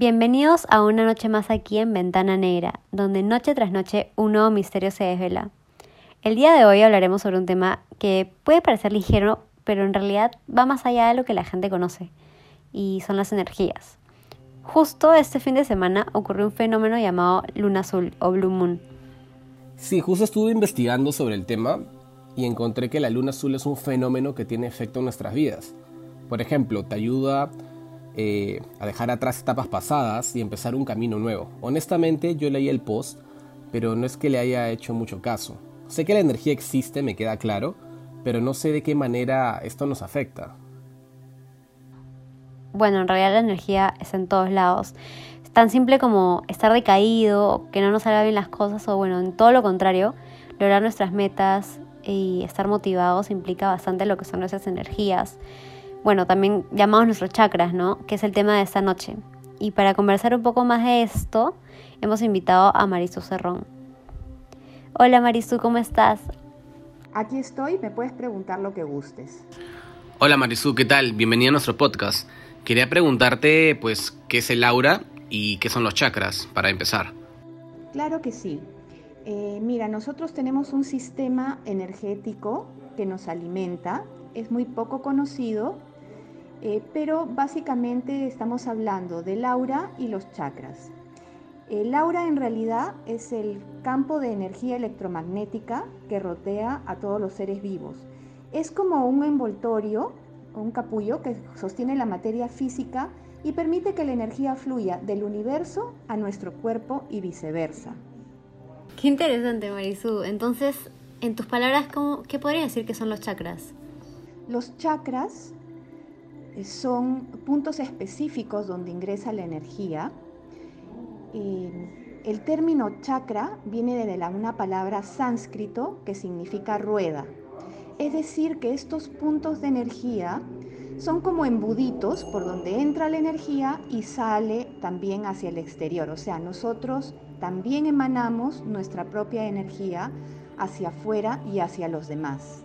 Bienvenidos a una noche más aquí en Ventana Negra, donde noche tras noche un nuevo misterio se desvela. El día de hoy hablaremos sobre un tema que puede parecer ligero, pero en realidad va más allá de lo que la gente conoce, y son las energías. Justo este fin de semana ocurrió un fenómeno llamado luna azul o blue moon. Sí, justo estuve investigando sobre el tema y encontré que la luna azul es un fenómeno que tiene efecto en nuestras vidas. Por ejemplo, te ayuda eh, a dejar atrás etapas pasadas y empezar un camino nuevo. Honestamente, yo leí el post, pero no es que le haya hecho mucho caso. Sé que la energía existe, me queda claro, pero no sé de qué manera esto nos afecta. Bueno, en realidad la energía es en todos lados. Es tan simple como estar decaído, que no nos salgan bien las cosas, o bueno, en todo lo contrario, lograr nuestras metas y estar motivados implica bastante lo que son nuestras energías bueno, también llamamos nuestros chakras, ¿no? Que es el tema de esta noche. Y para conversar un poco más de esto, hemos invitado a Marisu Cerrón. Hola Marisu, ¿cómo estás? Aquí estoy, me puedes preguntar lo que gustes. Hola Marisu, ¿qué tal? Bienvenida a nuestro podcast. Quería preguntarte, pues, ¿qué es el aura y qué son los chakras, para empezar? Claro que sí. Eh, mira, nosotros tenemos un sistema energético que nos alimenta, es muy poco conocido, eh, pero básicamente estamos hablando del aura y los chakras. El aura en realidad es el campo de energía electromagnética que rotea a todos los seres vivos. Es como un envoltorio un capullo que sostiene la materia física y permite que la energía fluya del universo a nuestro cuerpo y viceversa. Qué interesante, Marisú. Entonces, en tus palabras, ¿qué podrías decir que son los chakras? Los chakras eh, son puntos específicos donde ingresa la energía. el término chakra viene de la, una palabra sánscrito que significa rueda. Es decir, que estos puntos de energía son como embuditos por donde entra la energía y sale también hacia el exterior. O sea, nosotros también emanamos nuestra propia energía hacia afuera y hacia los demás.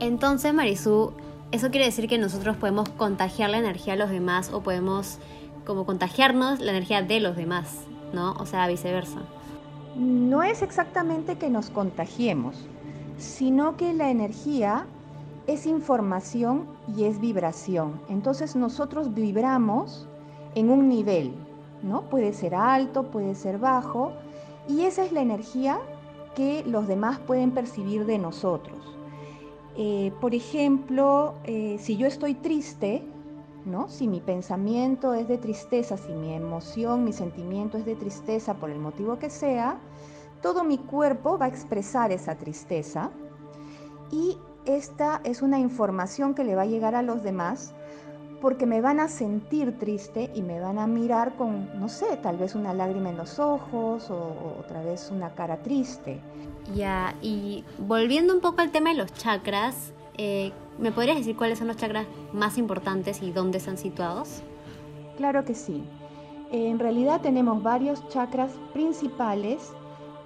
Entonces, Marisú, eso quiere decir que nosotros podemos contagiar la energía a los demás o podemos como contagiarnos la energía de los demás, ¿no? O sea, viceversa. No es exactamente que nos contagiemos, sino que la energía es información y es vibración. Entonces nosotros vibramos en un nivel, ¿no? Puede ser alto, puede ser bajo, y esa es la energía que los demás pueden percibir de nosotros. Eh, por ejemplo, eh, si yo estoy triste, ¿no? si mi pensamiento es de tristeza, si mi emoción, mi sentimiento es de tristeza por el motivo que sea, todo mi cuerpo va a expresar esa tristeza y esta es una información que le va a llegar a los demás porque me van a sentir triste y me van a mirar con, no sé, tal vez una lágrima en los ojos o, otra vez una cara triste. Ya, y volviendo un poco al tema de los chakras, eh, ¿me podrías decir cuáles son los chakras más importantes y dónde están situados? Claro que sí. En realidad tenemos varios chakras principales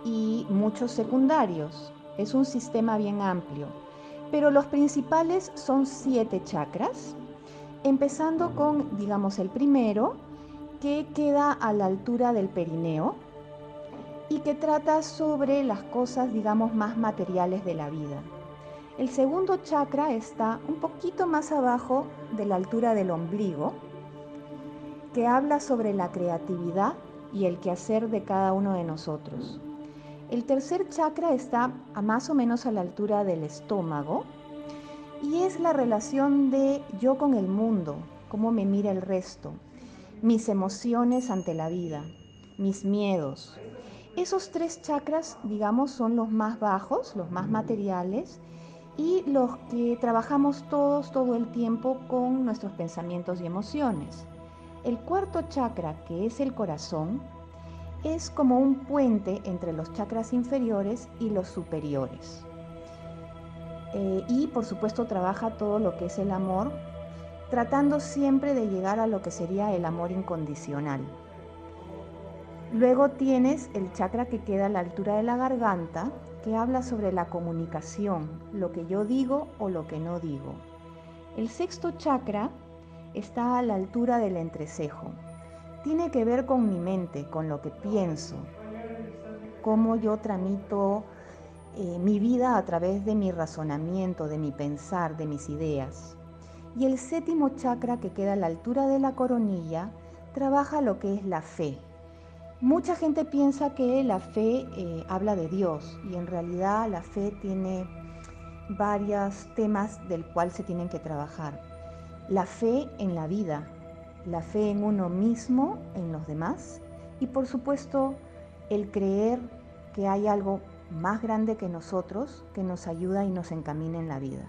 y muchos secundarios. Es un sistema bien amplio. Pero los principales son siete chakras empezando con, digamos, el primero, que queda a la altura del perineo y que trata sobre las cosas, digamos, más materiales de la vida. El segundo chakra está un poquito más abajo de la altura del ombligo, que habla sobre la creatividad y el quehacer de cada uno de nosotros. El tercer chakra está a más o menos a la altura del estómago, y es la relación de yo con el mundo, cómo me mira el resto, mis emociones ante la vida, mis miedos. Esos tres chakras, digamos, son los más bajos, los más materiales y los que trabajamos todos todo el tiempo con nuestros pensamientos y emociones. El cuarto chakra, que es el corazón, es como un puente entre los chakras inferiores y los superiores. Eh, y por supuesto trabaja todo lo que es el amor, tratando siempre de llegar a lo que sería el amor incondicional. Luego tienes el chakra que queda a la altura de la garganta, que habla sobre la comunicación, lo que yo digo o lo que no digo. El sexto chakra está a la altura del entrecejo. tiene que ver con mi mente, con lo que pienso, cómo yo tramito eh, mi vida a través de mi razonamiento, de mi pensar, de mis ideas. Y el séptimo chakra que queda a la altura de la coronilla trabaja lo que es la fe. Mucha gente piensa que la fe eh, habla de Dios y en realidad la fe tiene varios temas del cual se tienen que trabajar. La fe en la vida, la fe en uno mismo, en los demás y por supuesto el creer que hay algo más grande que nosotros que nos ayuda y nos encamina en la vida.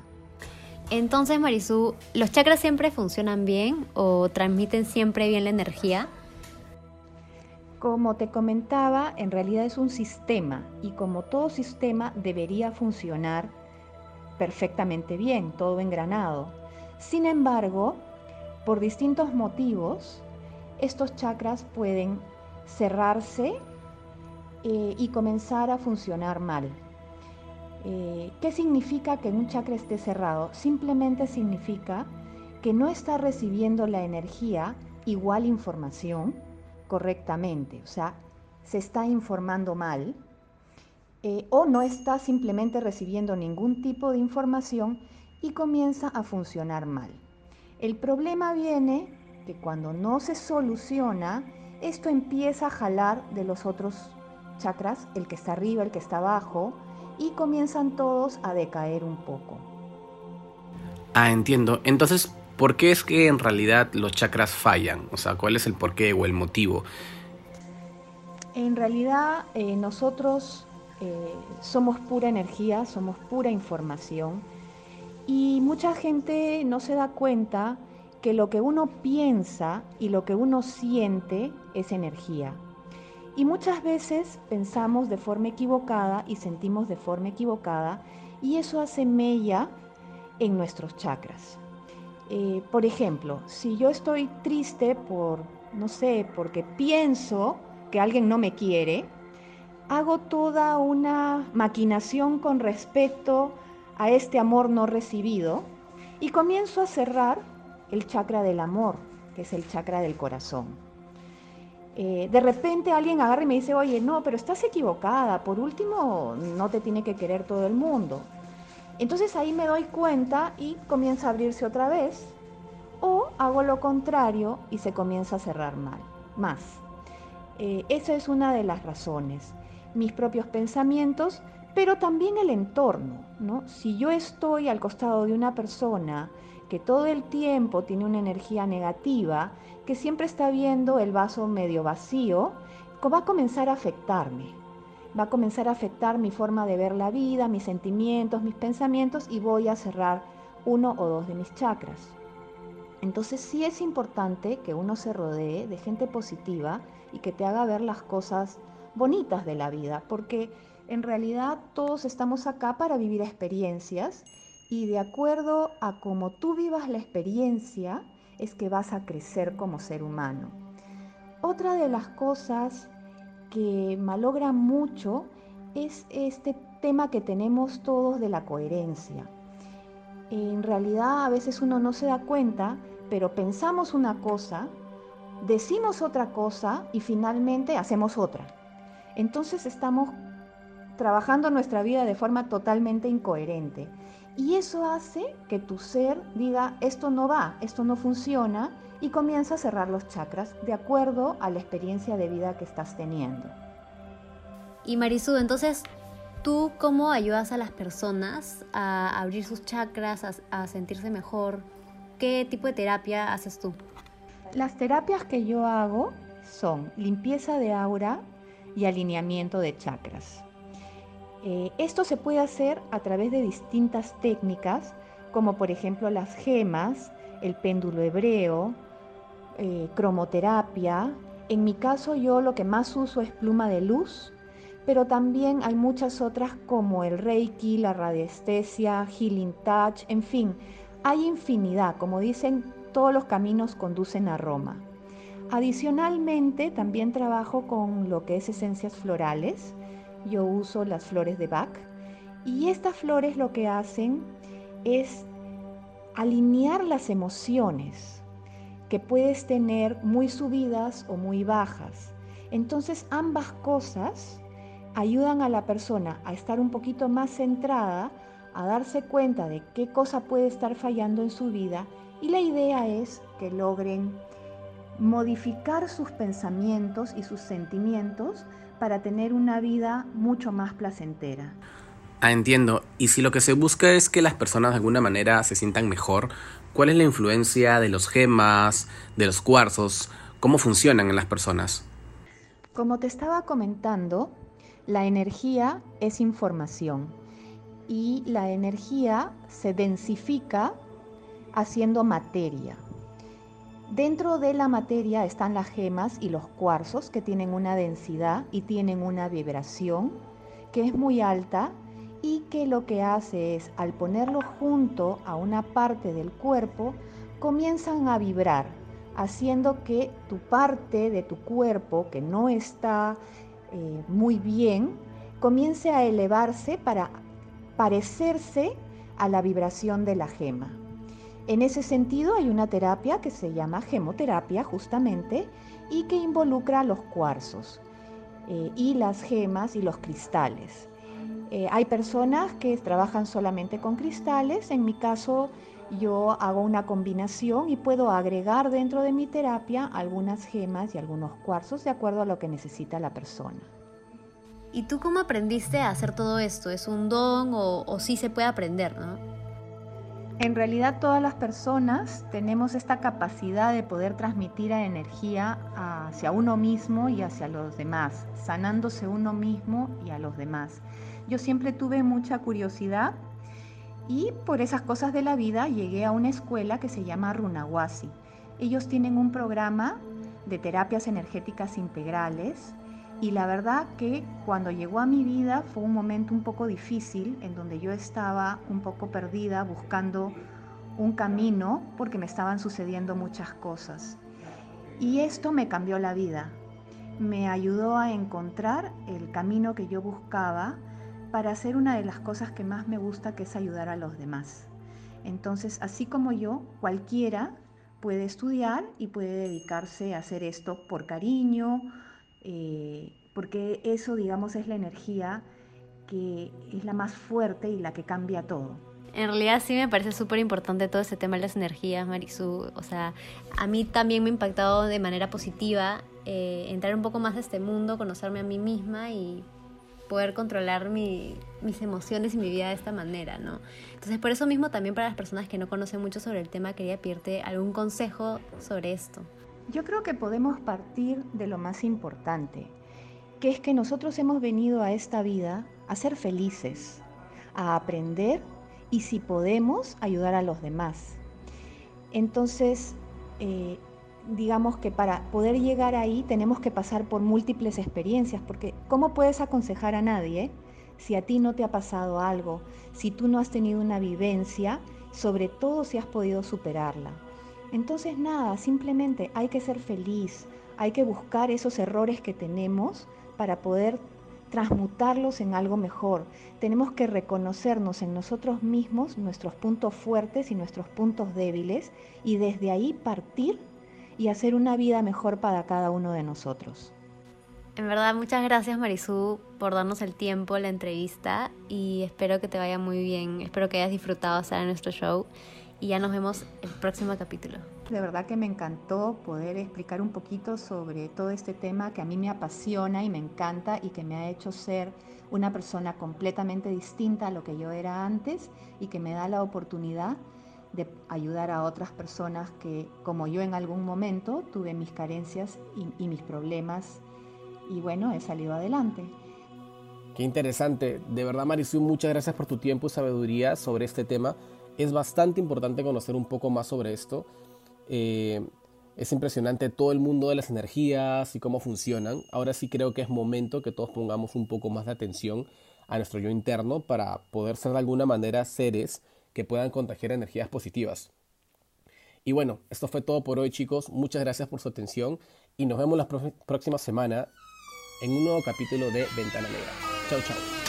Entonces, Marisú, ¿los chakras siempre funcionan bien o transmiten siempre bien la energía? Como te comentaba, en realidad es un sistema y como todo sistema debería funcionar perfectamente bien, todo engranado. Sin embargo, por distintos motivos, estos chakras pueden cerrarse eh, y comenzar a funcionar mal. Eh, ¿Qué significa que un chakra esté cerrado? Simplemente significa que no está recibiendo la energía igual información correctamente, o sea, se está informando mal eh, o no está simplemente recibiendo ningún tipo de información y comienza a funcionar mal. El problema viene que cuando no se soluciona, esto empieza a jalar de los otros chakras, el que está arriba, el que está abajo, y comienzan todos a decaer un poco. Ah, entiendo. Entonces, ¿por qué es que en realidad los chakras fallan? O sea, ¿cuál es el porqué o el motivo? En realidad, eh, nosotros eh, somos pura energía, somos pura información y mucha gente no se da cuenta que lo que uno piensa y lo que uno siente es energía. Y muchas veces pensamos de forma equivocada y sentimos de forma equivocada y eso hace mella en nuestros chakras. Eh, por ejemplo, si yo estoy triste por, no sé, porque pienso que alguien no me quiere, hago toda una maquinación con respecto a este amor no recibido y comienzo a cerrar el chakra del amor, que es el chakra del corazón. Eh, de repente alguien agarra y me dice, oye, no, pero estás equivocada, por último, no te tiene que querer todo el mundo. Entonces ahí me doy cuenta y comienza a abrirse otra vez, o hago lo contrario y se comienza a cerrar mal, más. Eh, esa es una de las razones. Mis propios pensamientos, pero también el entorno. ¿no? Si yo estoy al costado de una persona que todo el tiempo tiene una energía negativa, que siempre está viendo el vaso medio vacío, va a comenzar a afectarme. Va a comenzar a afectar mi forma de ver la vida, mis sentimientos, mis pensamientos y voy a cerrar uno o dos de mis chakras. Entonces sí es importante que uno se rodee de gente positiva y que te haga ver las cosas bonitas de la vida, porque en realidad todos estamos acá para vivir experiencias y de acuerdo a cómo tú vivas la experiencia es que vas a crecer como ser humano. Otra de las cosas que malogra mucho es este tema que tenemos todos de la coherencia. En realidad a veces uno no se da cuenta, pero pensamos una cosa, decimos otra cosa y finalmente hacemos otra. Entonces estamos trabajando nuestra vida de forma totalmente incoherente. Y eso hace que tu ser diga, esto no va, esto no funciona, y comienza a cerrar los chakras de acuerdo a la experiencia de vida que estás teniendo. Y Marisú, entonces, ¿tú cómo ayudas a las personas a abrir sus chakras, a, a sentirse mejor? ¿Qué tipo de terapia haces tú? Las terapias que yo hago son limpieza de aura y alineamiento de chakras. Eh, esto se puede hacer a través de distintas técnicas, como por ejemplo las gemas, el péndulo hebreo, eh, cromoterapia. En mi caso yo lo que más uso es pluma de luz, pero también hay muchas otras como el reiki, la radiestesia, healing touch, en fin, hay infinidad, como dicen, todos los caminos conducen a Roma. Adicionalmente, también trabajo con lo que es esencias florales, yo uso las flores de Bach y estas flores lo que hacen es alinear las emociones. que puedes tener muy subidas o muy bajas. Entonces ambas cosas ayudan a la persona a estar un poquito más centrada, a darse cuenta de qué cosa puede estar fallando en su vida y la idea es que logren modificar sus pensamientos y sus sentimientos para tener una vida mucho más placentera. Ah, entiendo. Y si lo que se busca es que las personas de alguna manera se sientan mejor, ¿cuál es la influencia de los gemas, de los cuarzos? ¿Cómo funcionan en las personas? Como te estaba comentando, la energía es información y la energía se densifica haciendo materia. Dentro de la materia están las gemas y los cuarzos que tienen una densidad y tienen una vibración que es muy alta y que lo que hace es al ponerlo junto a una parte del cuerpo comienzan a vibrar, haciendo que tu parte de tu cuerpo que no está eh, muy bien comience a elevarse para parecerse a la vibración de la gema. En ese sentido hay una terapia que se llama gemoterapia justamente y que involucra los cuarzos eh, y las gemas y los cristales. Eh, hay personas que trabajan solamente con cristales, en mi caso yo hago una combinación y puedo agregar dentro de mi terapia algunas gemas y algunos cuarzos de acuerdo a lo que necesita la persona. ¿Y tú cómo aprendiste a hacer todo esto? ¿Es un don o, o sí se puede aprender, no? En realidad todas las personas tenemos esta capacidad de poder transmitir energía hacia uno mismo y hacia los demás, sanándose uno mismo y a los demás. Yo siempre tuve mucha curiosidad y por esas cosas de la vida llegué a una escuela que se llama Runawasi. Ellos tienen un programa de terapias energéticas integrales y la verdad que cuando llegó a mi vida fue un momento un poco difícil en donde yo estaba un poco perdida buscando un camino porque me estaban sucediendo muchas cosas. Y esto me cambió la vida. Me ayudó a encontrar el camino que yo buscaba para hacer una de las cosas que más me gusta, que es ayudar a los demás. Entonces, así como yo, cualquiera puede estudiar y puede dedicarse a hacer esto por cariño, eh, porque eso, digamos, es la energía que es la más fuerte y la que cambia todo. En realidad sí me parece súper importante todo ese tema de las energías, Marisú. O sea, a mí también me ha impactado de manera positiva eh, entrar un poco más a este mundo, conocerme a mí misma y poder controlar mis emociones y mi vida de esta manera, ¿no? Entonces, por eso mismo también para las personas que no conocen mucho sobre el tema, quería pedirte algún consejo sobre esto. Yo creo que podemos partir de lo más importante, que es que nosotros hemos venido a esta vida a ser felices, a aprender y si podemos ayudar a los demás. Entonces, eh, digamos que para poder llegar ahí tenemos que pasar por múltiples experiencias, porque ¿cómo puedes aconsejar a nadie si a ti no te ha pasado algo, si tú no has tenido una vivencia, sobre todo si has podido superarla? Entonces nada, simplemente hay que ser feliz, hay que buscar esos errores que tenemos para poder transmutarlos en algo mejor. Tenemos que reconocernos en nosotros mismos nuestros puntos fuertes y nuestros puntos débiles y desde ahí partir y hacer una vida mejor para cada uno de nosotros. En verdad, muchas gracias Marisú por darnos el tiempo, la entrevista y espero que te vaya muy bien. Espero que hayas disfrutado estar en nuestro show y ya nos vemos el próximo capítulo. De verdad que me encantó poder explicar un poquito sobre todo este tema que a mí me apasiona y me encanta y que me ha hecho ser una persona completamente distinta a lo que yo era antes y que me da la oportunidad de ayudar a otras personas que, como yo en algún momento, tuve mis carencias y, mis problemas y bueno, he salido adelante. Qué interesante. De verdad, Marisú, muchas gracias por tu tiempo y sabiduría sobre este tema es bastante importante conocer un poco más sobre esto. Eh, es impresionante todo el mundo de las energías y cómo funcionan. Ahora sí creo que es momento que todos pongamos un poco más de atención a nuestro yo interno para poder ser de alguna manera seres que puedan contagiar energías positivas. Y bueno, esto fue todo por hoy chicos. Muchas gracias por su atención y nos vemos la próxima semana en un nuevo capítulo de Ventana Negra. Chao, chao.